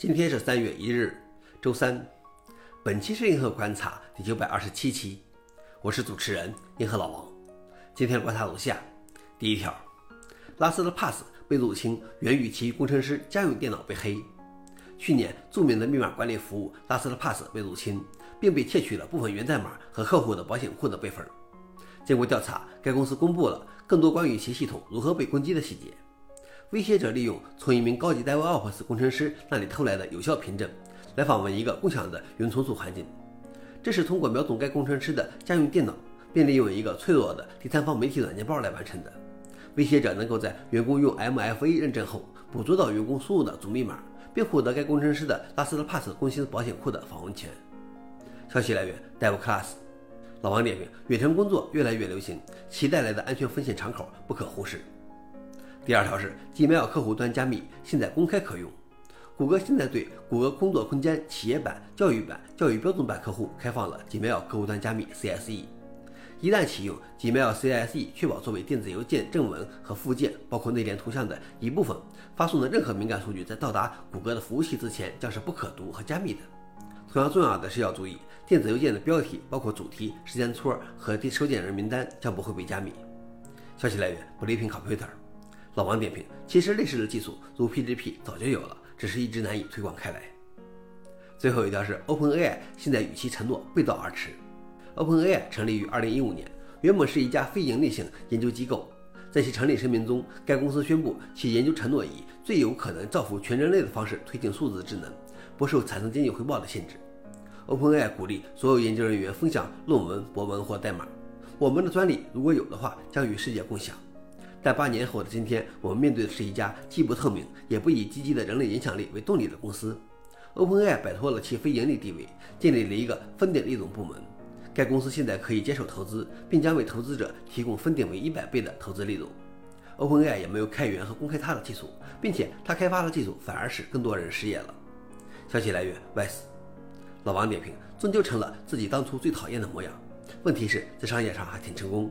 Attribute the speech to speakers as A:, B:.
A: 今天是三月一日，周三。本期是银河观察第九百二十七期，我是主持人银河老王。今天观察如下：第一条，拉斯的 Pass 被入侵源于其工程师家用电脑被黑。去年，著名的密码管理服务拉斯的 Pass 被入侵，并被窃取了部分源代码和客户的保险库的备份。经过调查，该公司公布了更多关于其系统如何被攻击的细节。威胁者利用从一名高级 DevOps 工程师那里偷来的有效凭证，来访问一个共享的云存储环境。这是通过瞄准该工程师的家用电脑，并利用一个脆弱的第三方媒体软件包来完成的。威胁者能够在员工用 MFA 认证后，捕捉到员工输入的主密码，并获得该工程师的拉斯特帕斯公司保险库的访问权。消息来源：DevClass。老王点评：远程工作越来越流行，其带来的安全风险敞口不可忽视。第二条是 Gmail 客户端加密现在公开可用。谷歌现在对谷歌工作空间企业版、教育版、教育标准版客户开放了 Gmail 客户端加密 CSE。一旦启用 Gmail CSE，确保作为电子邮件正文和附件，包括内联图像的一部分，发送的任何敏感数据在到达谷歌的服务器之前将是不可读和加密的。同样重要的是要注意，电子邮件的标题，包括主题、时间戳和收件人名单，将不会被加密。消息来源不利品 Computer。老王点评：其实类似的技术如 PGP 早就有了，只是一直难以推广开来。最后一条是 OpenAI 现在与其承诺背道而驰。OpenAI 成立于2015年，原本是一家非盈利性研究机构。在其成立声明中，该公司宣布其研究承诺以最有可能造福全人类的方式推进数字智能，不受产生经济回报的限制。OpenAI 鼓励所有研究人员分享论文、博文或代码。我们的专利如果有的话，将与世界共享。在八年后的今天，我们面对的是一家既不透明，也不以积极的人类影响力为动力的公司。OpenAI 摆脱了其非盈利地位，建立了一个分点利润部门。该公司现在可以接受投资，并将为投资者提供分点为一百倍的投资利润。OpenAI 也没有开源和公开它的技术，并且它开发的技术反而使更多人失业了。消息来源：Wise。老王点评：终究成了自己当初最讨厌的模样。问题是在商业上还挺成功。